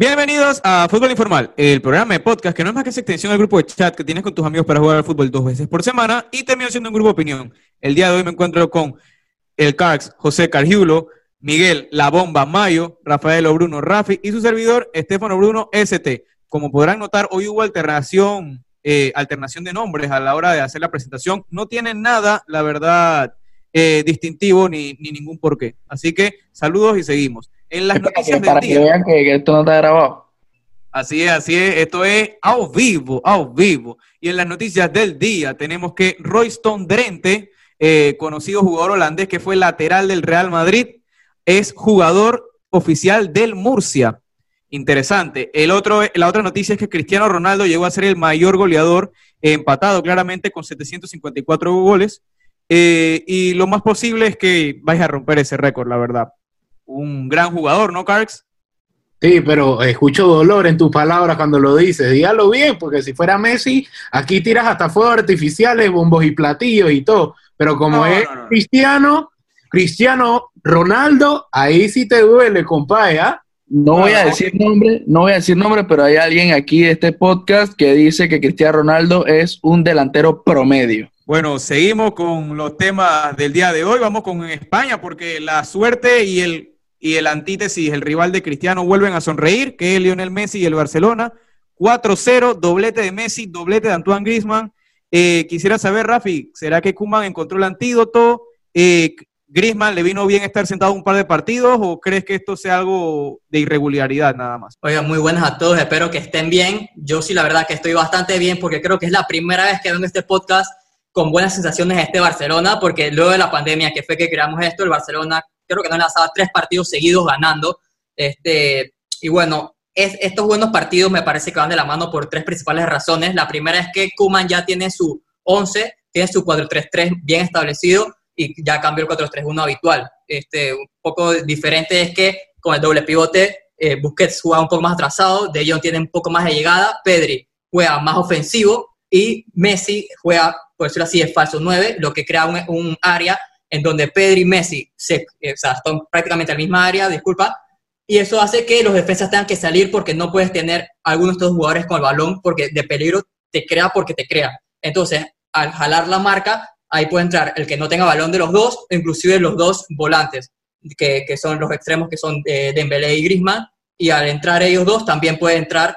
Bienvenidos a Fútbol Informal, el programa de podcast que no es más que esa extensión del grupo de chat que tienes con tus amigos para jugar al fútbol dos veces por semana y termina siendo un grupo de opinión. El día de hoy me encuentro con el Carx José Cargiulo, Miguel La Bomba Mayo, Rafael Bruno Rafi y su servidor Estefano Bruno ST. Como podrán notar, hoy hubo alternación, eh, alternación de nombres a la hora de hacer la presentación. No tienen nada, la verdad, eh, distintivo ni, ni ningún porqué. Así que saludos y seguimos. En las noticias para que vean que, esto no está grabado. Así es, así es. Esto es a vivo, a vivo. Y en las noticias del día tenemos que Royston Drente, eh, conocido jugador holandés que fue lateral del Real Madrid, es jugador oficial del Murcia. Interesante. El otro, la otra noticia es que Cristiano Ronaldo llegó a ser el mayor goleador, empatado claramente con 754 goles. Eh, y lo más posible es que vaya a romper ese récord, la verdad un gran jugador, ¿no, Carx? Sí, pero escucho dolor en tus palabras cuando lo dices. Dígalo bien, porque si fuera Messi, aquí tiras hasta fuegos artificiales, bombos y platillos y todo. Pero como es Cristiano, Cristiano Ronaldo, ahí sí te duele, compadre, ¿ah? No voy a decir nombre, no voy a decir nombre, pero hay alguien aquí de este podcast que dice que Cristiano Ronaldo es un delantero promedio. Bueno, seguimos con los temas del día de hoy. Vamos con España, porque la suerte y el y el antítesis, el rival de Cristiano, vuelven a sonreír, que es Lionel Messi y el Barcelona. 4-0, doblete de Messi, doblete de Antoine Griezmann. Eh, quisiera saber, Rafi, ¿será que Kuman encontró el antídoto? Eh, ¿Griezmann le vino bien estar sentado un par de partidos o crees que esto sea algo de irregularidad nada más? Oiga, muy buenas a todos, espero que estén bien. Yo sí, la verdad que estoy bastante bien porque creo que es la primera vez que vengo este podcast con buenas sensaciones este Barcelona, porque luego de la pandemia que fue que creamos esto, el Barcelona creo que no lanzaba tres partidos seguidos ganando. Este, y bueno, es, estos buenos partidos me parece que van de la mano por tres principales razones. La primera es que Kuman ya tiene su 11, tiene su 4-3-3 bien establecido y ya cambió el 4-3-1 habitual. Este, un poco diferente es que con el doble pivote, eh, Busquets juega un poco más atrasado, De Jong tiene un poco más de llegada, Pedri juega más ofensivo y Messi juega, por decirlo así, es falso 9, lo que crea un, un área en donde Pedri y Messi se, eh, o sea, están prácticamente en la misma área, disculpa, y eso hace que los defensas tengan que salir porque no puedes tener algunos de estos jugadores con el balón porque de peligro te crea porque te crea. Entonces, al jalar la marca, ahí puede entrar el que no tenga balón de los dos, inclusive los dos volantes, que, que son los extremos que son de Dembélé y Griezmann, y al entrar ellos dos también puede entrar,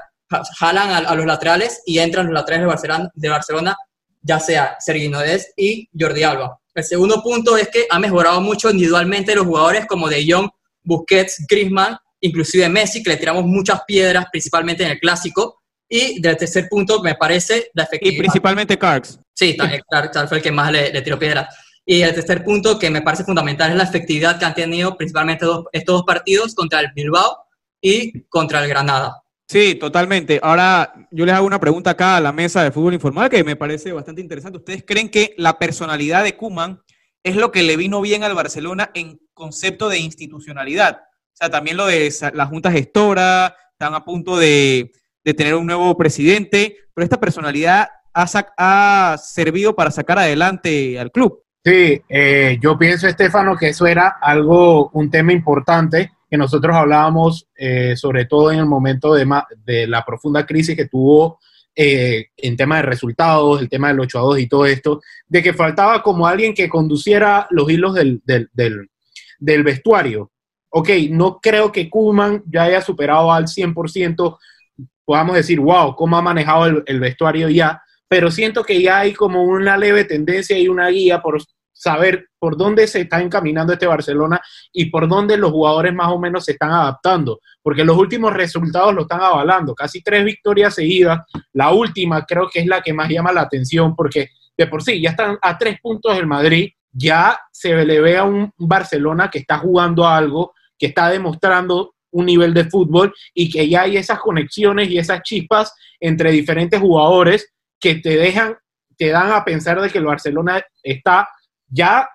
jalan a, los laterales y entran los laterales de Barcelona, de Barcelona ya sea Sergio Nodes y Jordi Alba. El segundo punto es que ha mejorado mucho individualmente los jugadores como De Jong, Busquets, Griezmann, inclusive Messi, que le tiramos muchas piedras, principalmente en el clásico. Y del tercer punto, me parece la efectividad. Y principalmente Carks. Sí, Carks fue el que más le, tiró piedras. Y el tercer punto que me parece fundamental es la efectividad que han tenido principalmente estos dos partidos contra el Bilbao y contra el Granada. Sí, totalmente. Ahora yo les hago una pregunta acá a la mesa de fútbol informal que me parece bastante interesante. ¿Ustedes creen que la personalidad de Kuman es lo que le vino bien al Barcelona en concepto de institucionalidad? O sea, también lo de la Junta Gestora, están a punto de, tener un nuevo presidente, pero esta personalidad ha, servido para sacar adelante al club. Sí, eh, yo pienso, Estefano, que eso era algo, un tema importante que nosotros hablábamos, eh, sobre todo en el momento de, de, la profunda crisis que tuvo eh, en tema de resultados, el tema del 8 a 2 y todo esto, de que faltaba como alguien que conduciera los hilos del, del, vestuario. Ok, no creo que Kuman ya haya superado al 100%, podamos decir, wow, cómo ha manejado el vestuario ya, pero siento que ya hay como una leve tendencia y una guía por, saber por dónde se está encaminando este Barcelona y por dónde los jugadores más o menos se están adaptando, porque los últimos resultados lo están avalando, casi tres victorias seguidas, la última creo que es la que más llama la atención, porque de por sí ya están a tres puntos del Madrid, ya se le ve a un Barcelona que está jugando algo, que está demostrando un nivel de fútbol y que ya hay esas conexiones y esas chispas entre diferentes jugadores que te dejan, te dan a pensar de que el Barcelona está ya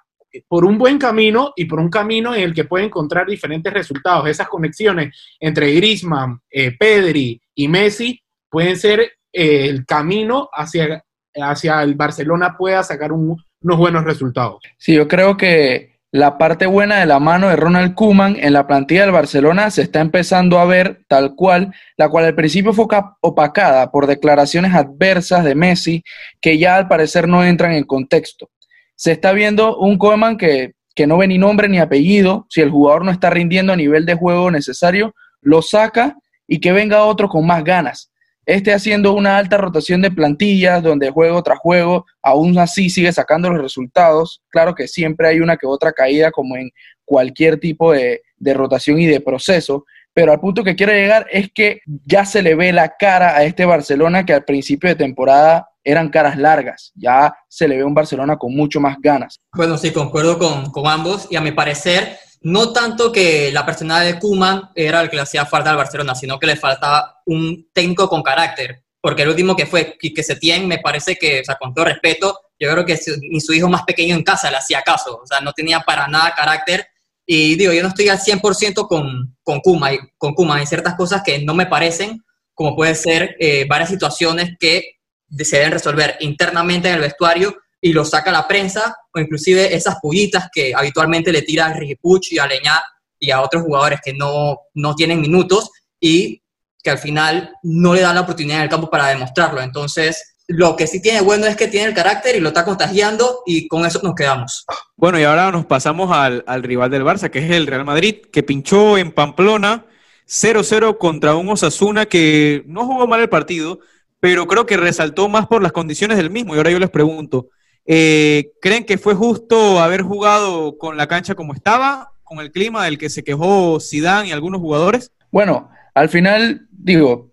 por un buen camino y por un camino en el que puede encontrar diferentes resultados. Esas conexiones entre Griezmann, eh, Pedri y Messi pueden ser eh, el camino hacia, hacia el Barcelona pueda sacar unos buenos resultados. Sí, yo creo que la parte buena de la mano de Ronald Koeman en la plantilla del Barcelona se está empezando a ver tal cual, la cual al principio fue opacada por declaraciones adversas de Messi que ya al parecer no entran en contexto. Se está viendo un Koeman que, que no ve ni nombre ni apellido, si el jugador no está rindiendo a nivel de juego necesario, lo saca y que venga otro con más ganas este haciendo una alta rotación de plantillas, donde juego tras juego, aún así sigue sacando los resultados. Claro que siempre hay una que otra caída, como en cualquier tipo de, rotación y de proceso, pero al punto que quiero llegar es que ya se le ve la cara a este Barcelona que al principio de temporada eran caras largas, ya se le ve un Barcelona con mucho más ganas. Bueno, sí, concuerdo con, con ambos y a mi parecer no tanto que la personalidad de Kuman era el que le hacía falta al Barcelona, sino que le faltaba un técnico con carácter. Porque el último que fue que Setién, me parece que, o sea, con todo respeto, yo creo que ni su hijo más pequeño en casa le hacía caso. O sea, no tenía para nada carácter. Y digo, yo no estoy al 100% con, con Kuma. Con Kuma hay ciertas cosas que no me parecen, como puede ser eh, varias situaciones que se deben resolver internamente en el vestuario y lo saca la prensa, o inclusive esas pullitas que habitualmente le tira a Rigipuch y a Leñá y a otros jugadores que no, no tienen minutos y que al final no le dan la oportunidad en el campo para demostrarlo. Entonces, lo que sí tiene bueno es que tiene el carácter y lo está contagiando y con eso nos quedamos. Bueno, y ahora nos pasamos al, al rival del Barça, que es el Real Madrid, que pinchó en Pamplona 0-0 contra un Osasuna que no jugó mal el partido, pero creo que resaltó más por las condiciones del mismo. Y ahora yo les pregunto, eh, ¿Creen que fue justo haber jugado con la cancha como estaba, con el clima del que se quejó Zidane y algunos jugadores? Bueno, al final, digo,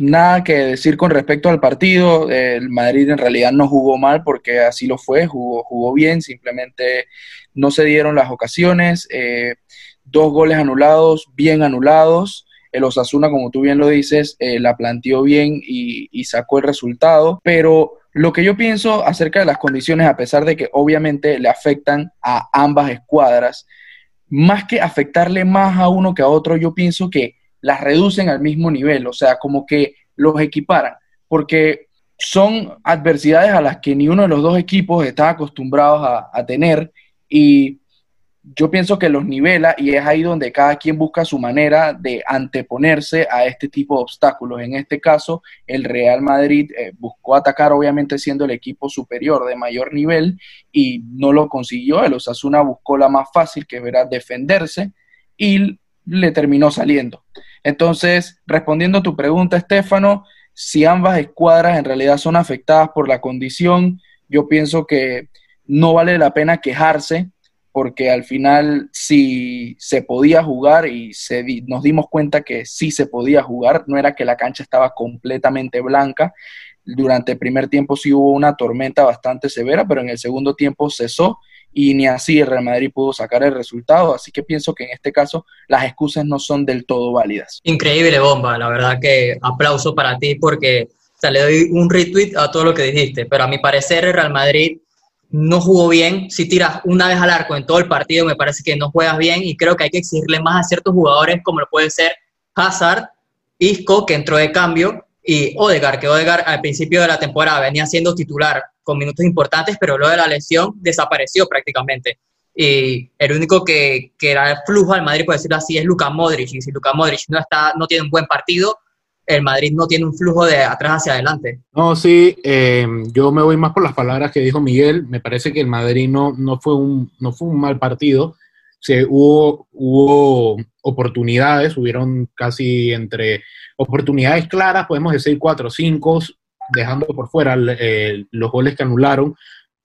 nada que decir con respecto al partido. El Madrid en realidad no jugó mal porque así lo fue, jugó, jugó bien, simplemente no se dieron las ocasiones. Eh, dos goles anulados, bien anulados. El Osasuna, como tú bien lo dices, eh, la planteó bien y, y, sacó el resultado, pero lo que yo pienso acerca de las condiciones, a pesar de que obviamente le afectan a ambas escuadras, más que afectarle más a uno que a otro, yo pienso que las reducen al mismo nivel, o sea, como que los equiparan, porque son adversidades a las que ni uno de los dos equipos está acostumbrados a, tener y yo pienso que los nivela y es ahí donde cada quien busca su manera de anteponerse a este tipo de obstáculos. En este caso, el Real Madrid eh, buscó atacar, obviamente siendo el equipo superior de mayor nivel y no lo consiguió. El Osasuna buscó la más fácil, que era defenderse, y le terminó saliendo. Entonces, respondiendo a tu pregunta, Estefano, si ambas escuadras en realidad son afectadas por la condición, yo pienso que no vale la pena quejarse porque al final si se podía jugar y nos dimos cuenta que sí se podía jugar, no era que la cancha estaba completamente blanca. Durante el primer tiempo sí hubo una tormenta bastante severa, pero en el segundo tiempo cesó y ni así el Real Madrid pudo sacar el resultado, así que pienso que en este caso las excusas no son del todo válidas. Increíble bomba, la verdad que aplauso para ti porque o le doy un retweet a todo lo que dijiste, pero a mi parecer el Real Madrid no jugó bien. Si tiras una vez al arco en todo el partido, me parece que no juegas bien y creo que hay que exigirle más a ciertos jugadores, como lo puede ser Hazard, Isco, que entró de cambio, y Odegar, que Odegar al principio de la temporada venía siendo titular con minutos importantes, pero luego de la lesión desapareció prácticamente. Y el único que, que era el flujo al Madrid, por decirlo así, es Luka Modric. Y si Luka Modric no, está, no tiene un buen partido, el Madrid no tiene un flujo de atrás hacia adelante. No, sí, eh, yo me voy más por las palabras que dijo Miguel. Me parece que el Madrid no, no, fue, un, no fue un mal partido. Se, hubo, hubo oportunidades, hubieron casi entre oportunidades claras, podemos decir cuatro o cinco, dejando por fuera los goles que anularon.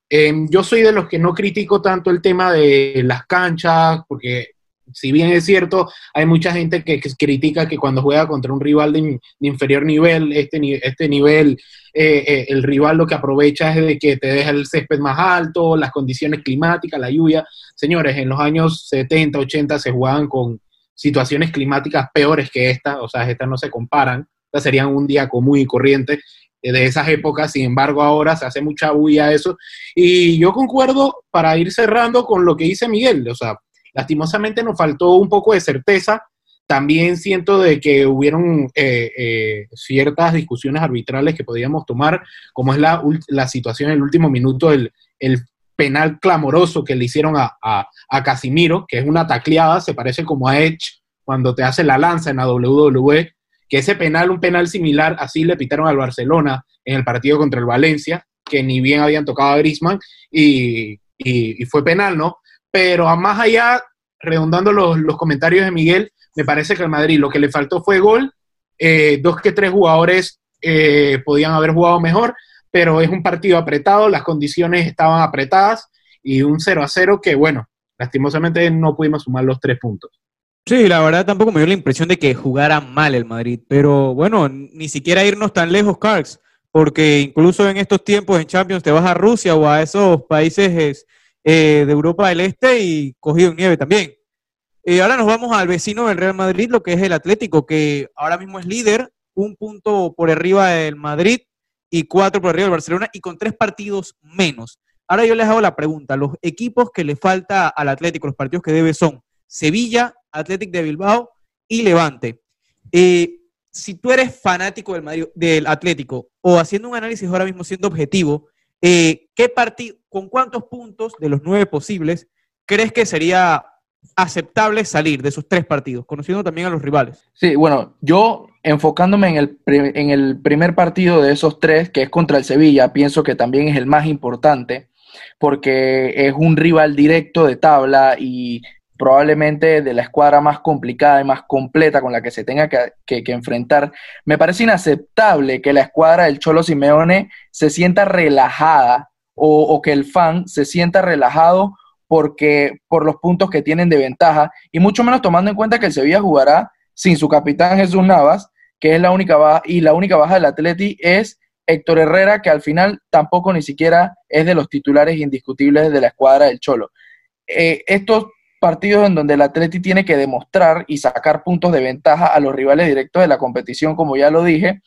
Eh, yo soy de los que no critico tanto el tema de las canchas, porque si bien es cierto, hay mucha gente que, critica que cuando juega contra un rival de, inferior nivel, este, este nivel, eh, eh, el rival lo que aprovecha es de que te deja el césped más alto, las condiciones climáticas, la lluvia. Señores, en los años 70, 80 se jugaban con situaciones climáticas peores que esta, o sea, estas no se comparan, estas serían un día común y corriente eh, de esas épocas, sin embargo ahora se hace mucha bulla eso. Y yo concuerdo para ir cerrando con lo que dice Miguel, o sea, Lastimosamente nos faltó un poco de certeza. También siento de que hubieron eh, eh, ciertas discusiones arbitrales que podíamos tomar, como es la, la situación en el último minuto, el, el penal clamoroso que le hicieron a, a, Casimiro, que es una tacleada, se parece como a Edge cuando te hace la lanza en la WWE, que ese penal, un penal similar, así le pitaron al Barcelona en el partido contra el Valencia, que ni bien habían tocado a Grisman, y, y, fue penal, ¿no? Pero más allá, redondando los, los, comentarios de Miguel, me parece que el Madrid lo que le faltó fue gol, eh, dos que tres jugadores eh, podían haber jugado mejor, pero es un partido apretado, las condiciones estaban apretadas y un 0 a 0 que, bueno, lastimosamente no pudimos sumar los tres puntos. Sí, la verdad tampoco me dio la impresión de que jugara mal el Madrid, pero bueno, ni siquiera irnos tan lejos, Carks, porque incluso en estos tiempos en Champions te vas a Rusia o a esos países eh, de Europa del Este y cogido en nieve también. Y ahora nos vamos al vecino del Real Madrid, lo que es el Atlético, que ahora mismo es líder, un punto por arriba del Madrid, y cuatro por arriba del Barcelona y con tres partidos menos. Ahora yo les hago la pregunta, los equipos que le falta al Atlético, los partidos que debe son Sevilla, Atlético de Bilbao y Levante. Eh, si tú eres fanático del, del Atlético o haciendo un análisis ahora mismo siendo objetivo, eh, ¿qué partido, con cuántos puntos de los nueve posibles crees que sería aceptable salir de esos tres partidos, conociendo también a los rivales. Sí, bueno, yo enfocándome en el, en el primer partido de esos tres, que es contra el Sevilla, pienso que también es el más importante, porque es un rival directo de tabla y probablemente de la escuadra más complicada y más completa con la que se tenga que, que, enfrentar. Me parece inaceptable que la escuadra del Cholo Simeone se sienta relajada o, que el fan se sienta relajado porque por los puntos que tienen de ventaja y mucho menos tomando en cuenta que el Sevilla jugará sin su capitán Jesús Navas, que es la única baja y la única baja del Atleti es Héctor Herrera, que al final tampoco ni siquiera es de los titulares indiscutibles de la escuadra del Cholo. Eh, estos partidos en donde el Atleti tiene que demostrar y sacar puntos de ventaja a los rivales directos de la competición, como ya lo dije,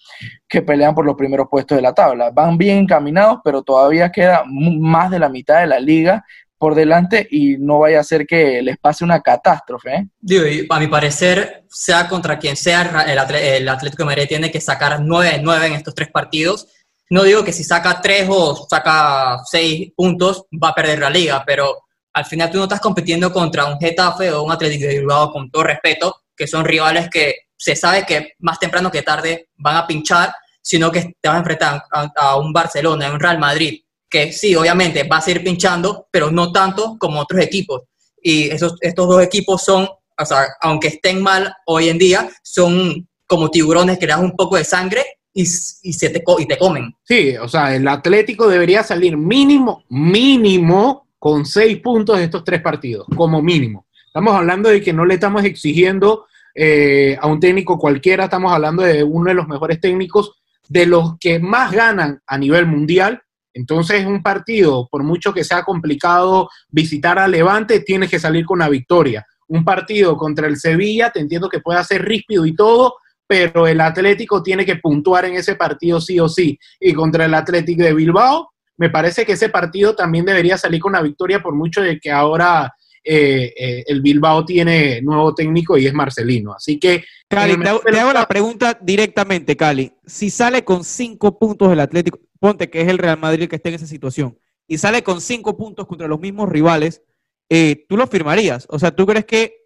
que pelean por los primeros puestos de la tabla. Van bien encaminados, pero todavía queda más de la mitad de la liga por delante y no vaya a ser que les pase una catástrofe. ¿eh? A mi parecer, sea contra quien sea, el, Atlético de Madrid tiene que sacar 9 9 en estos tres partidos. No digo que si saca 3 o saca 6 puntos va a perder la liga, pero al final tú no estás compitiendo contra un Getafe o un Atlético de Bilbao, con todo respeto, que son rivales que se sabe que más temprano que tarde van a pinchar, sino que te vas a enfrentar a, un Barcelona, a un Real Madrid, que sí, obviamente va a seguir pinchando, pero no tanto como otros equipos. Y esos, estos dos equipos son, o sea, aunque estén mal hoy en día, son como tiburones que le dan un poco de sangre y, se te, y te comen. Sí, o sea, el Atlético debería salir mínimo, mínimo con seis puntos de estos tres partidos, como mínimo. Estamos hablando de que no le estamos exigiendo eh, a un técnico cualquiera, estamos hablando de uno de los mejores técnicos, de los que más ganan a nivel mundial entonces, un partido, por mucho que sea complicado visitar a Levante, tienes que salir con la victoria. Un partido contra el Sevilla, te entiendo que puede ser ríspido y todo, pero el Atlético tiene que puntuar en ese partido sí o sí. Y contra el Atlético de Bilbao, me parece que ese partido también debería salir con la victoria, por mucho de que ahora eh, eh, el Bilbao tiene nuevo técnico y es Marcelino. Así que. Cali, te, te hago la pregunta directamente, Cali. Si sale con cinco puntos el Atlético, ponte que es el Real Madrid que está en esa situación, y sale con cinco puntos contra los mismos rivales, eh, ¿tú lo firmarías? O sea, ¿tú crees que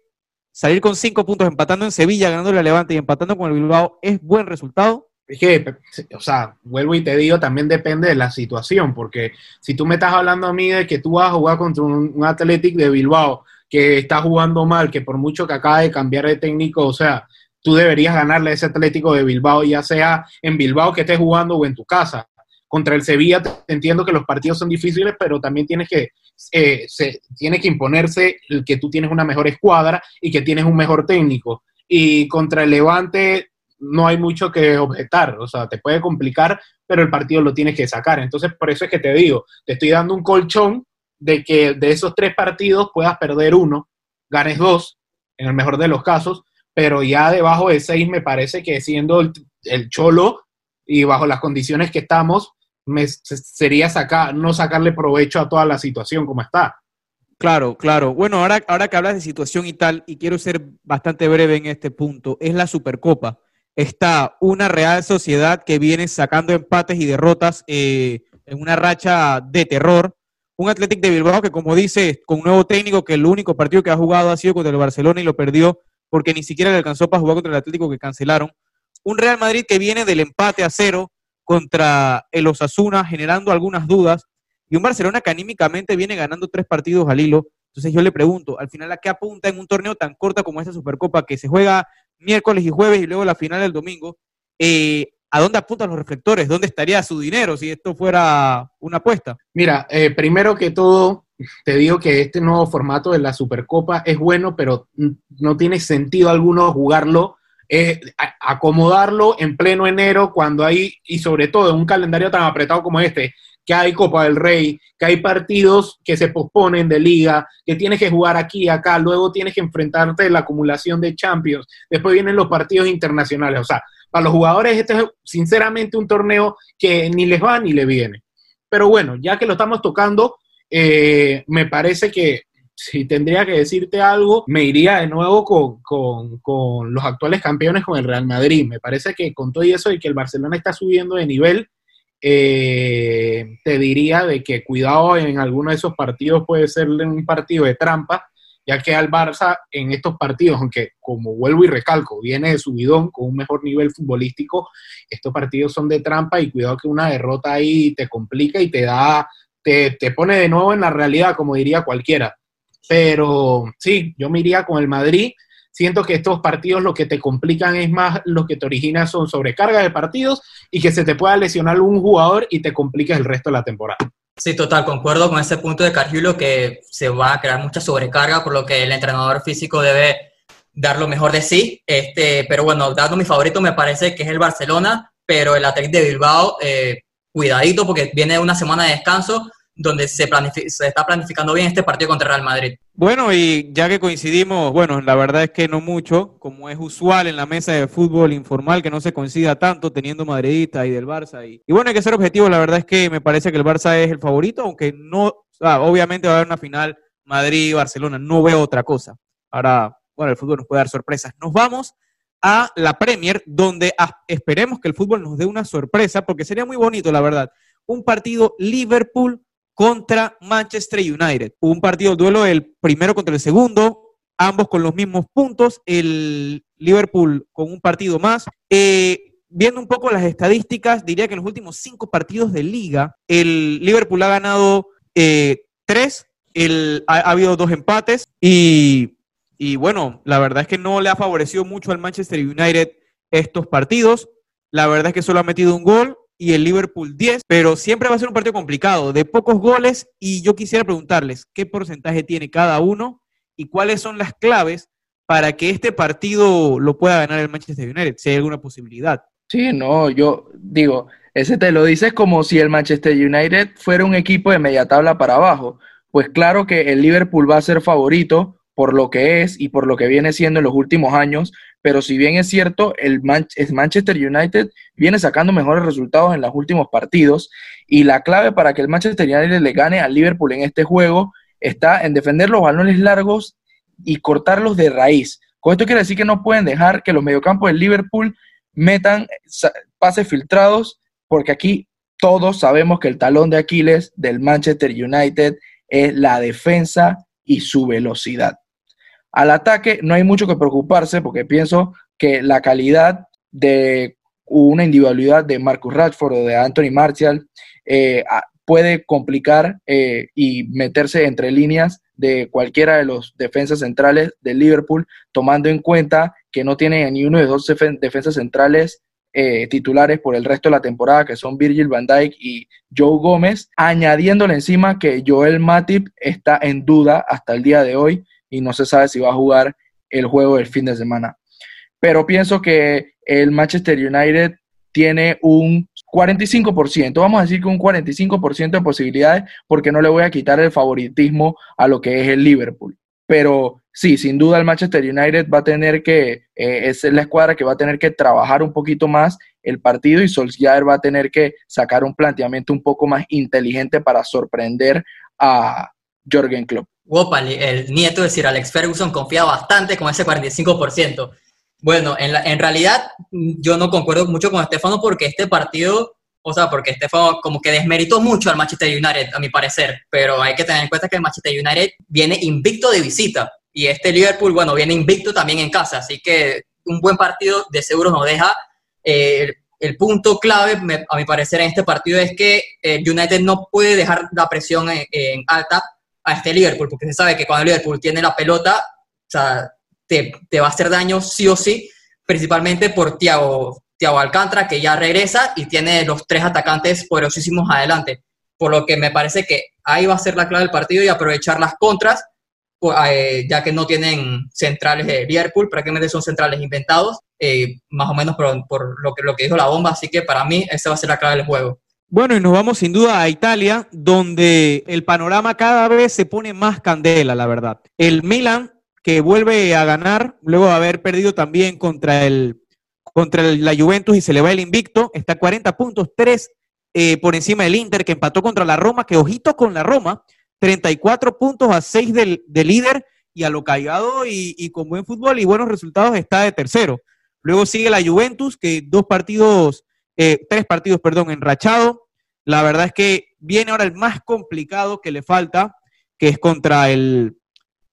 salir con cinco puntos empatando en Sevilla, ganándole a Levante y empatando con el Bilbao es buen resultado? Es que, o sea, vuelvo y te digo, también depende de la situación, porque si tú me estás hablando a mí de que tú vas a jugar contra un, un Athletic de Bilbao que está jugando mal, que por mucho que acaba de cambiar de técnico, o sea, tú deberías ganarle a ese Atlético de Bilbao, ya sea en Bilbao que estés jugando o en tu casa contra el Sevilla entiendo que los partidos son difíciles, pero también tienes que, eh, se, tiene que imponerse el que tú tienes una mejor escuadra y que tienes un mejor técnico. Y contra el Levante no hay mucho que objetar, o sea, te puede complicar, pero el partido lo tienes que sacar. Entonces, por eso es que te digo, te estoy dando un colchón de que de esos tres partidos puedas perder uno, ganes dos, en el mejor de los casos, pero ya debajo de seis me parece que siendo el, el cholo y bajo las condiciones que estamos, me, sería sacar, no sacarle provecho a toda la situación como está. Claro, claro. Bueno, ahora, ahora que hablas de situación y tal, y quiero ser bastante breve en este punto, es la Supercopa. Está una Real Sociedad que viene sacando empates y derrotas eh, en una racha de terror. un Athletic de Bilbao que, como dice, con un nuevo técnico, que el único partido que ha jugado ha sido contra el Barcelona y lo perdió porque ni siquiera le alcanzó para jugar contra el Atlético que cancelaron. Un Real Madrid que viene del empate a cero contra el Osasuna, generando algunas dudas, y un Barcelona que anímicamente viene ganando tres partidos al hilo. Entonces yo le pregunto, al final, ¿a qué apunta en un torneo tan corto como esta Supercopa que se juega miércoles y jueves y luego la final el domingo? Eh, ¿A dónde apuntan los reflectores? ¿Dónde estaría su dinero si esto fuera una apuesta? Mira, eh, primero que todo, te digo que este nuevo formato de la Supercopa es bueno, pero no tiene sentido alguno jugarlo, eh, acomodarlo en pleno enero cuando hay, y sobre todo en un calendario tan apretado como este, que hay Copa del Rey, que hay partidos que se posponen de liga, que tienes que jugar aquí acá, luego tienes que enfrentarte a la acumulación de Champions, después vienen los partidos internacionales, o sea, para los jugadores este es sinceramente un torneo que ni les va ni les viene. Pero bueno, ya que lo estamos tocando, eh, me parece que si tendría que decirte algo, me iría de nuevo con, los actuales campeones, con el Real Madrid. Me parece que con todo eso y que el Barcelona está subiendo de nivel, eh, te diría de que cuidado en alguno de esos partidos puede ser un partido de trampa ya que al Barça en estos partidos, aunque como vuelvo y recalco, viene de subidón con un mejor nivel futbolístico, estos partidos son de trampa y cuidado que una derrota ahí te complica y te da, te, te pone de nuevo en la realidad, como diría cualquiera. Pero sí, yo me iría con el Madrid. Siento que estos partidos lo que te complican es más, lo que te origina son sobrecargas de partidos y que se te pueda lesionar un jugador y te compliques el resto de la temporada. Sí, total, concuerdo con ese punto de Cargiulo que se va a crear mucha sobrecarga, por lo que el entrenador físico debe dar lo mejor de sí. Este, pero bueno, dando mi favorito me parece que es el Barcelona, pero el Athletic de Bilbao, eh, cuidadito porque viene una semana de descanso donde se, se está planificando bien este partido contra Real Madrid. Bueno, y ya que coincidimos, bueno, la verdad es que no mucho, como es usual en la mesa de fútbol informal, que no se coincida tanto teniendo madridista y del Barça. Y, bueno, hay que ser objetivo, la verdad es que me parece que el Barça es el favorito, aunque no, obviamente va a haber una final Madrid-Barcelona, no veo otra cosa. Ahora, bueno, el fútbol nos puede dar sorpresas. Nos vamos a la Premier, donde esperemos que el fútbol nos dé una sorpresa, porque sería muy bonito, la verdad. Un partido Liverpool contra Manchester United. Un partido duelo el primero contra el segundo, ambos con los mismos puntos, el Liverpool con un partido más. Eh, viendo un poco las estadísticas, diría que en los últimos cinco partidos de liga, el Liverpool ha ganado eh, tres, el, ha, habido dos empates y, y bueno, la verdad es que no le ha favorecido mucho al Manchester United estos partidos. La verdad es que solo ha metido un gol y el Liverpool 10, pero siempre va a ser un partido complicado, de pocos goles, y yo quisiera preguntarles qué porcentaje tiene cada uno y cuáles son las claves para que este partido lo pueda ganar el Manchester United, si hay alguna posibilidad. Sí, no, yo digo, ese te lo dices como si el Manchester United fuera un equipo de media tabla para abajo. Pues claro que el Liverpool va a ser favorito por lo que es y por lo que viene siendo en los últimos años, pero si bien es cierto, el, Manchester United viene sacando mejores resultados en los últimos partidos y la clave para que el Manchester United le gane al Liverpool en este juego está en defender los balones largos y cortarlos de raíz. Con esto quiere decir que no pueden dejar que los mediocampos del Liverpool metan pases filtrados, porque aquí todos sabemos que el talón de Aquiles del Manchester United es la defensa y su velocidad. Al ataque no hay mucho que preocuparse porque pienso que la calidad de una individualidad de Marcus Rashford o de Anthony Martial eh, puede complicar eh, y meterse entre líneas de cualquiera de los defensas centrales de Liverpool, tomando en cuenta que no tiene ni uno de dos defensas centrales eh, titulares por el resto de la temporada, que son Virgil van Dijk y Joe Gómez, añadiéndole encima que Joel Matip está en duda hasta el día de hoy y no se sabe si va a jugar el juego del fin de semana. Pero pienso que el Manchester United tiene un 45%, vamos a decir que un 45% de posibilidades, porque no le voy a quitar el favoritismo a lo que es el Liverpool. Pero sí, sin duda el Manchester United va a tener que, eh, es la escuadra que va a tener que trabajar un poquito más el partido y Solskjaer va a tener que sacar un planteamiento un poco más inteligente para sorprender a Jorgen Klopp. Wopal, el nieto de Sir Alex Ferguson, confía bastante con ese 45%. Bueno, en, en realidad yo no concuerdo mucho con Estefano porque este partido o sea, porque este fue como que desmeritó mucho al Manchester United, a mi parecer, pero hay que tener en cuenta que el Manchester United viene invicto de visita y este Liverpool, bueno, viene invicto también en casa, así que un buen partido de seguro nos deja. Eh, el punto clave, a mi parecer, en este partido es que el United no puede dejar la presión en, alta a este Liverpool, porque se sabe que cuando el Liverpool tiene la pelota, o sea, te, te va a hacer daño sí o sí, principalmente por Thiago, Thiago Alcántara, que ya regresa y tiene los tres atacantes poderosísimos adelante. Por lo que me parece que ahí va a ser la clave del partido y aprovechar las contras, eh, ya que no tienen centrales de Liverpool, prácticamente son centrales inventados, eh, más o menos por, por, lo, que, lo que dijo la bomba. Así que para mí esa va a ser la clave del juego. Bueno, y nos vamos sin duda a Italia, donde el panorama cada vez se pone más candela, la verdad. El Milan, que vuelve a ganar, luego de haber perdido también contra el contra la Juventus y se le va el invicto, está 40 puntos, 3 eh, por encima del Inter, que empató contra la Roma, que ojito con la Roma, 34 puntos a 6 del, líder y a lo callado y, con buen fútbol y buenos resultados está de tercero. Luego sigue la Juventus, que dos partidos, eh, tres partidos, perdón, enrachado. La verdad es que viene ahora el más complicado que le falta, que es contra el,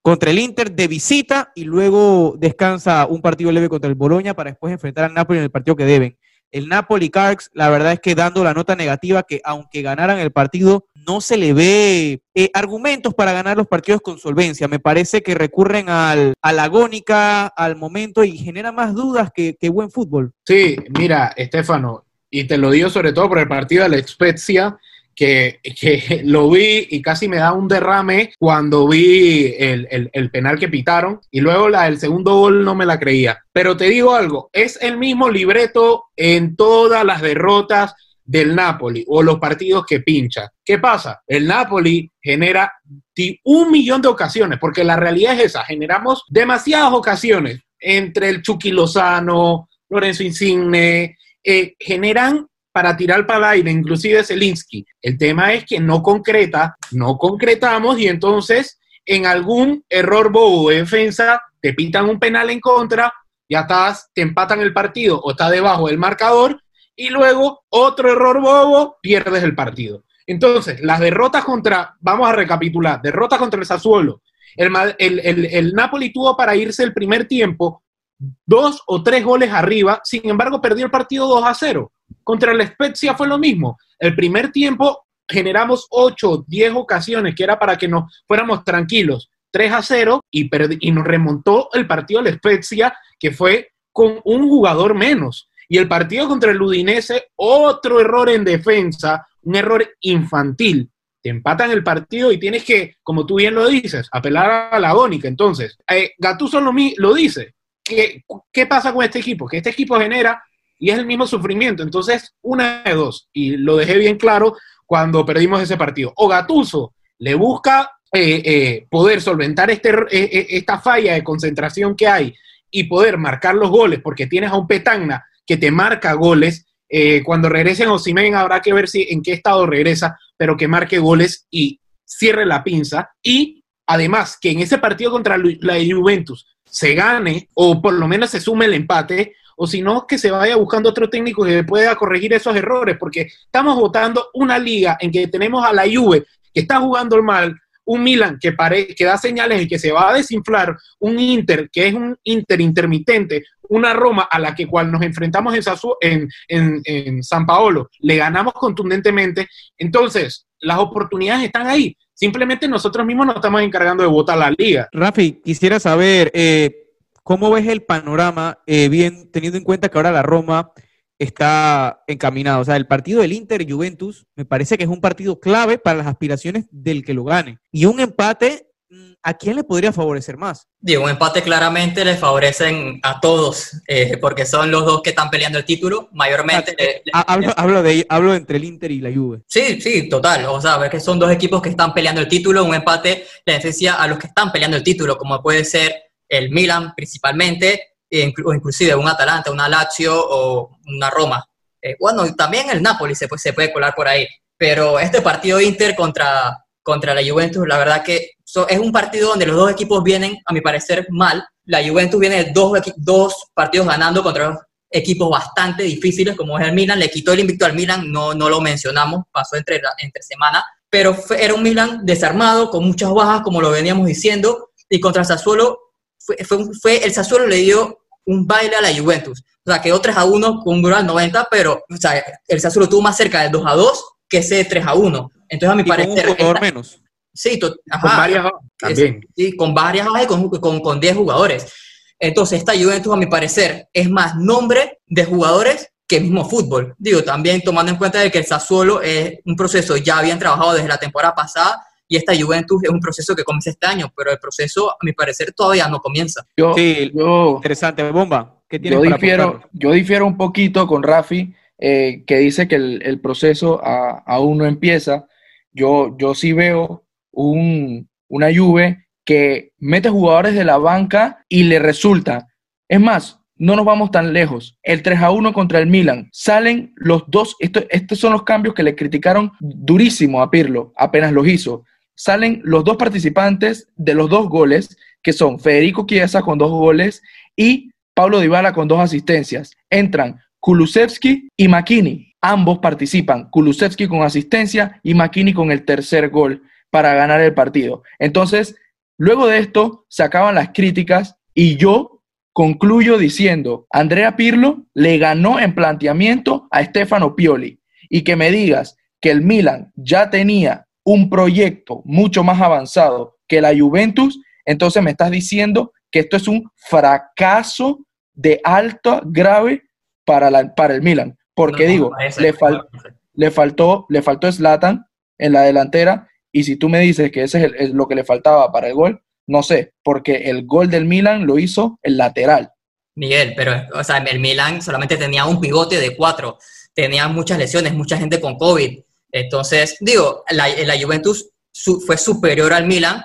contra el Inter de visita y luego descansa un partido leve contra el Boloña para después enfrentar al Napoli en el partido que deben. El Napoli Cards, la verdad es que dando la nota negativa que aunque ganaran el partido, no se le ve eh, argumentos para ganar los partidos con solvencia. Me parece que recurren al, a la agónica, al momento y genera más dudas que, que buen fútbol. Sí, mira, Estefano, y te lo digo sobre todo por el partido de la Spezia, que, lo vi y casi me da un derrame cuando vi el, penal que pitaron y luego la del segundo gol no me la creía. Pero te digo algo, es el mismo libreto en todas las derrotas del Napoli o los partidos que pincha. ¿Qué pasa? El Napoli genera un millón de ocasiones, porque la realidad es esa, generamos demasiadas ocasiones entre el Chucky Lozano, Lorenzo Insigne, generan para tirar para el aire, inclusive Zelinsky. El tema es que no concreta, no concretamos y entonces en algún error bobo de defensa te pitan un penal en contra, ya estás, te empatan el partido o está debajo del marcador y luego otro error bobo, pierdes el partido. Entonces, las derrotas contra, vamos a recapitular, derrotas contra el Sassuolo. El, el, el Napoli tuvo para irse el primer tiempo dos o tres goles arriba, sin embargo perdió el partido 2 a 0. Contra la Spezia fue lo mismo. El primer tiempo generamos 8, 10 ocasiones, que era para que nos fuéramos tranquilos. 3 a 0 y, y nos remontó el partido de la Spezia, que fue con un jugador menos. Y el partido contra el Udinese, otro error en defensa, un error infantil. Te empatan el partido y tienes que, como tú bien lo dices, apelar a la agónica. Entonces, eh, Gattuso lo, lo dice. ¿Qué, ¿Qué pasa con este equipo? Que este equipo genera y es el mismo sufrimiento. Entonces, una de dos, y lo dejé bien claro cuando perdimos ese partido. O Gatuso le busca eh, eh, poder solventar este, eh, esta falla de concentración que hay y poder marcar los goles, porque tienes a un Petagna que te marca goles. cuando regresen Osimen habrá que ver si en qué estado regresa, pero que marque goles y cierre la pinza. Y además que en ese partido contra la Juventus se gane o por lo menos se sume el empate, o si no, que se vaya buscando otro técnico que pueda corregir esos errores, porque estamos votando una liga en que tenemos a la Juve, que está jugando mal, un Milan que, que da señales de que se va a desinflar, un Inter que es un Inter intermitente, una Roma a la que cual nos enfrentamos en, en, en San Paolo, le ganamos contundentemente, entonces las oportunidades están ahí. Simplemente nosotros mismos nos estamos encargando de votar la liga. Rafi, quisiera saber, eh, ¿Cómo ves el panorama, eh, bien teniendo en cuenta que ahora la Roma está encaminada? O sea, el partido del Inter Juventus me parece que es un partido clave para las aspiraciones del que lo gane. Y un empate, ¿a quién le podría favorecer más? Digo, un empate claramente le favorecen a todos, eh, porque son los dos que están peleando el título, mayormente. Ah, hablo, hablo, de, hablo entre el Inter y la Juve. Sí, sí, total. O sea, ves que son dos equipos que están peleando el título, un empate le decía a los que están peleando el título, como puede ser el Milan principalmente, e o inclusive un Atalanta, una Lazio o una Roma. Eh, bueno, también el Napoli se, se puede colar por ahí, pero este partido Inter contra, contra la Juventus, la verdad que es un partido donde los dos equipos vienen, a mi parecer, mal. La Juventus viene dos, dos partidos ganando contra equipos bastante difíciles como es el Milan, le quitó el invicto al Milan, no, no lo mencionamos, pasó entre, entre semana, pero era un Milan desarmado, con muchas bajas, como lo veníamos diciendo, y contra Sassuolo, fue, fue, el Sassuolo le dio un baile a la Juventus. O sea, quedó 3 a 1 con un gol al 90, pero o sea, el Sassuolo tuvo más cerca de 2 a 2 que ese 3 a 1. Entonces, a mi parecer... Con un jugador menos. Sí, ajá, con varias también. sí, con varias bajas y con, con, con 10 jugadores. Entonces, esta Juventus, a mi parecer, es más nombre de jugadores que mismo fútbol. Digo, también tomando en cuenta de que el Sassuolo es un proceso ya bien trabajado desde la temporada pasada y esta Juventus es un proceso que comienza este año, pero el proceso, a mi parecer, todavía no comienza. Yo, sí, yo, interesante. Bomba, ¿qué yo, difiero, yo difiero un poquito con Rafi, eh, que dice que el, proceso aún no empieza. Yo, yo sí veo un, una Juve que mete jugadores de la banca y le resulta. Es más, no nos vamos tan lejos. El 3 a 1 contra el Milan. Salen los dos, estos son los cambios que le criticaron durísimo a Pirlo, apenas los hizo. Salen los dos participantes de los dos goles, que son Federico Chiesa con dos goles y Pablo Dybala con dos asistencias. Entran Kulusevski y Makini. Ambos participan. Kulusevski con asistencia y Makini con el tercer gol para ganar el partido. Entonces, Luego de esto se acaban las críticas y yo concluyo diciendo, Andrea Pirlo le ganó en planteamiento a Stefano Pioli y que me digas que el Milan ya tenía un proyecto mucho más avanzado que la Juventus, entonces me estás diciendo que esto es un fracaso de alto grave para, la, para el Milan. Porque digo, le, le, faltó, le faltó Zlatan en la delantera y si tú me dices que ese es, lo que le faltaba para el gol, no sé, porque el gol del Milan lo hizo el lateral. Miguel, pero o sea, el Milan solamente tenía un pivote de cuatro, tenía muchas lesiones, mucha gente con COVID. Entonces, digo, la, la Juventus fue superior al Milan,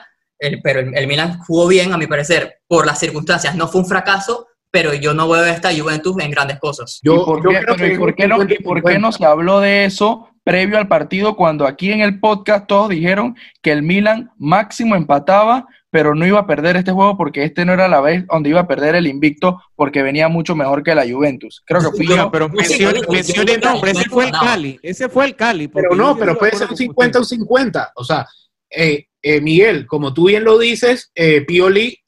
pero el, Milan jugó bien, a mi parecer, por las circunstancias. No fue un fracaso, pero yo no veo a esta Juventus en grandes cosas. Yo, por, qué, ¿por qué no, por qué no se habló de eso previo al partido cuando aquí en el podcast todos dijeron que el Milan máximo empataba, pero no iba a perder este juego porque este no era la vez donde iba a perder el invicto porque venía mucho mejor que la Juventus. Creo que fui yo. Pero mencione, no, ese fue el Cali, ese fue el Cali. Pero no, pero puede ser un 50 o 50. O sea, eh, eh, Miguel, como tú bien lo dices, eh, Pioli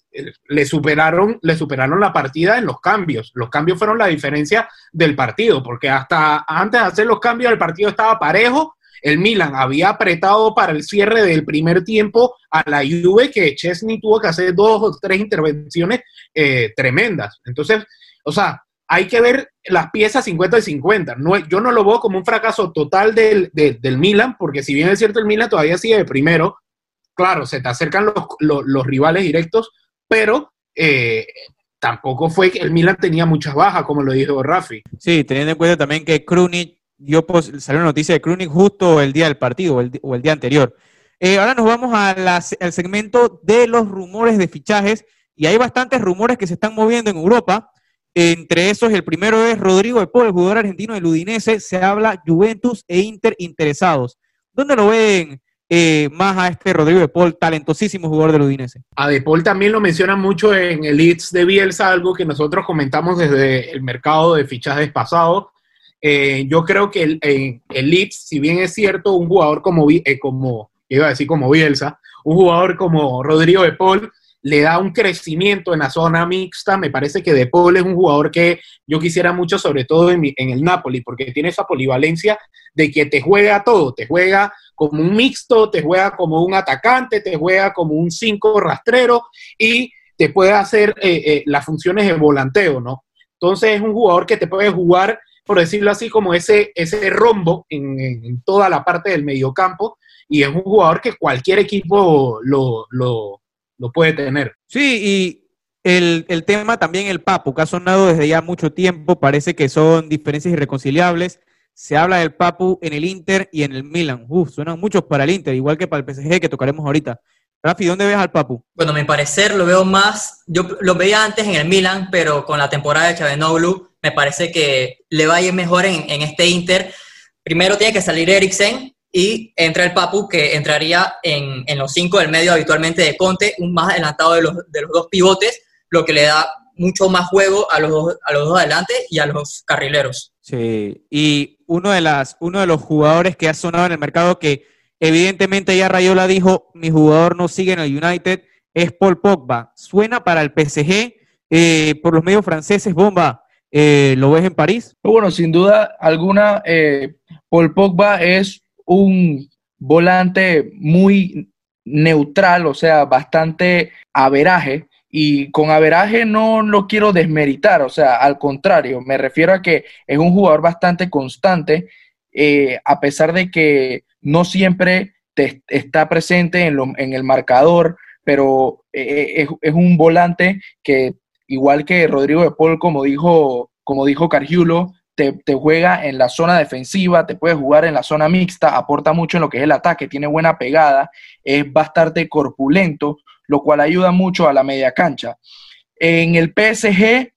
le superaron, le superaron la partida en los cambios. Los cambios fueron la diferencia del partido, porque hasta antes de hacer los cambios el partido estaba parejo. El Milan había apretado para el cierre del primer tiempo a la Juve, que Chesney tuvo que hacer dos o tres intervenciones eh, tremendas. Entonces, o sea, hay que ver las piezas 50 y 50. No, yo no lo veo como un fracaso total del, del Milan, porque si bien es cierto el Milan todavía sigue de primero, claro, se te acercan los, los rivales directos, pero eh, tampoco fue que el Milan tenía muchas bajas, como lo dijo Rafi. Sí, teniendo en cuenta también que Krunic, dio salió una noticia de Krunic justo el día del partido o el, día anterior. Eh, ahora nos vamos al segmento de los rumores de fichajes y hay bastantes rumores que se están moviendo en Europa. Entre esos, el primero es Rodrigo de el jugador argentino del Udinese. Se habla Juventus e Inter interesados. ¿Dónde lo ven eh, más a este Rodrigo de Paul, talentosísimo jugador del Udinese. A de Paul también lo menciona mucho en el Leeds de Bielsa, algo que nosotros comentamos desde el mercado de fichajes pasado. Eh, yo creo que el, el, Leeds, si bien es cierto, un jugador como, eh, como, iba a decir como Bielsa, un jugador como Rodrigo de Paul, le da un crecimiento en la zona mixta. Me parece que De Paul es un jugador que yo quisiera mucho, sobre todo en, en, el Napoli, porque tiene esa polivalencia de que te juega todo, te juega como un mixto, te juega como un atacante, te juega como un cinco rastrero y te puede hacer eh, eh, las funciones de volanteo, ¿no? Entonces es un jugador que te puede jugar, por decirlo así, como ese, ese rombo en, toda la parte del mediocampo y es un jugador que cualquier equipo lo, puede tener. Sí, y el, el, tema también el Papu, que ha sonado desde ya mucho tiempo, parece que son diferencias irreconciliables se habla del Papu en el Inter y en el Milan. Uf, suenan muchos para el Inter, igual que para el PSG que tocaremos ahorita. Rafi, ¿dónde ves al Papu? Bueno, a mi parecer lo veo más, yo lo veía antes en el Milan, pero con la temporada de Chavenoglu me parece que le va a ir mejor en, este Inter. Primero tiene que salir Eriksen y entra el Papu que entraría en, los cinco del medio habitualmente de Conte, un más adelantado de los, de los dos pivotes, lo que le da mucho más juego a los, dos, a los dos adelante y a los carrileros. Sí, y uno de, las, uno de los jugadores que ha sonado en el mercado que evidentemente ya Rayola dijo, mi jugador no sigue en el United, es Paul Pogba. Suena para el PSG eh, por los medios franceses, bomba. Eh, ¿Lo ves en París? Bueno, sin duda alguna, eh, Paul Pogba es un volante muy neutral, o sea, bastante averaje. Y con averaje no lo quiero desmeritar, o sea, al contrario, me refiero a que es un jugador bastante constante, a pesar de que no siempre te, está presente en, en el marcador, pero es, es, un volante que igual que Rodrigo de Paul, como dijo, como dijo Cargiulo, te, juega en la zona defensiva, te puede jugar en la zona mixta, aporta mucho en lo que es el ataque, tiene buena pegada, es bastante corpulento, lo cual ayuda mucho a la media cancha. En el PSG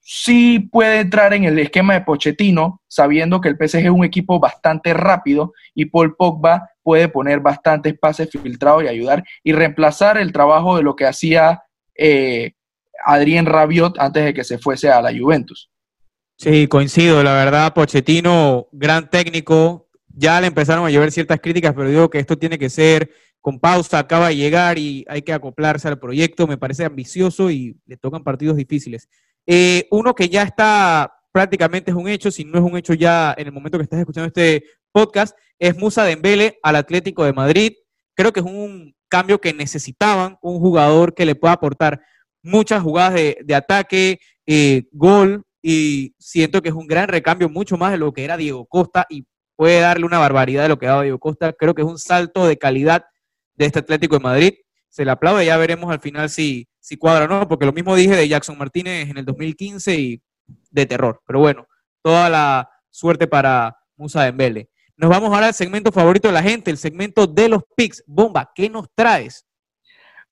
sí puede entrar en el esquema de Pochettino, sabiendo que el PSG es un equipo bastante rápido y Paul Pogba puede poner bastantes pases filtrados y ayudar y reemplazar el trabajo de lo que hacía eh, Adrien Rabiot antes de que se fuese a la Juventus. Sí, coincido, la verdad, Pochettino, gran técnico, ya le empezaron a llover ciertas críticas, pero digo que esto tiene que ser con pausa, acaba de llegar y hay que acoplarse al proyecto, me parece ambicioso y le tocan partidos difíciles. Eh, uno que ya está prácticamente es un hecho, si no es un hecho ya en el momento que estás escuchando este podcast, es Musa Dembele al Atlético de Madrid. Creo que es un cambio que necesitaban, un jugador que le pueda aportar muchas jugadas de, ataque, eh, gol, y siento que es un gran recambio, mucho más de lo que era Diego Costa, y puede darle una barbaridad de lo que ha dado Diego Costa. Creo que es un salto de calidad de este Atlético de Madrid. Se le aplaude, ya veremos al final si, si cuadra o no, porque lo mismo dije de Jackson Martínez en el 2015 y de terror. Pero bueno, toda la suerte para Musa Dembele. Nos vamos ahora al segmento favorito de la gente, el segmento de los picks. Bomba, ¿qué nos traes?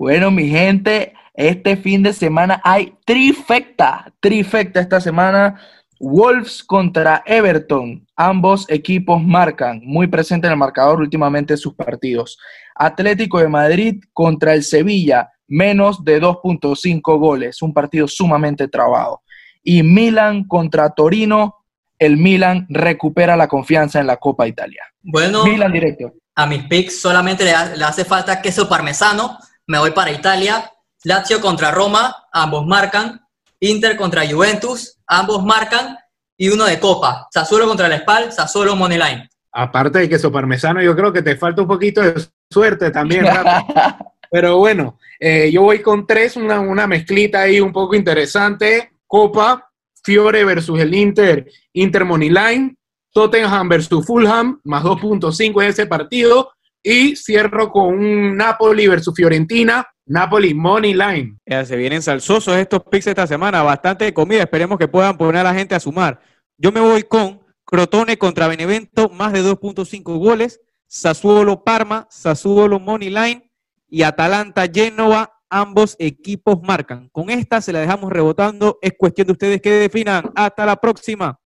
Bueno, mi gente, este fin de semana hay trifecta, trifecta esta semana. Wolves contra Everton. Ambos equipos marcan, muy presente en el marcador últimamente sus partidos. Atlético de Madrid contra el Sevilla, menos de 2.5 goles, un partido sumamente trabado. Y Milan contra Torino, el Milan recupera la confianza en la Copa Italia. Bueno, Milan directo. A mis picks solamente le, le hace falta queso parmesano me voy para Italia. Lazio contra Roma, ambos marcan. Inter contra Juventus, ambos marcan. Y uno de Copa, Sassuolo contra la Spal, Sassuolo Moneyline. Aparte de queso parmesano, yo creo que te falta un poquito de suerte también, Pero bueno, eh, yo voy con tres, una, una mezclita ahí un poco interesante. Copa, Fiore versus el Inter, Inter Moneyline. Tottenham versus Fulham, más 2.5 en ese partido. Y cierro con un Napoli versus Fiorentina, Napoli Money Line. Ya se vienen salsosos estos picks esta semana, bastante comida, esperemos que puedan poner a la gente a sumar. Yo me voy con Crotone contra Benevento, más de 2.5 goles, Sassuolo Parma, Sassuolo Money Line y Atalanta Genova, ambos equipos marcan. Con esta se la dejamos rebotando, es cuestión de ustedes que definan. Hasta la próxima.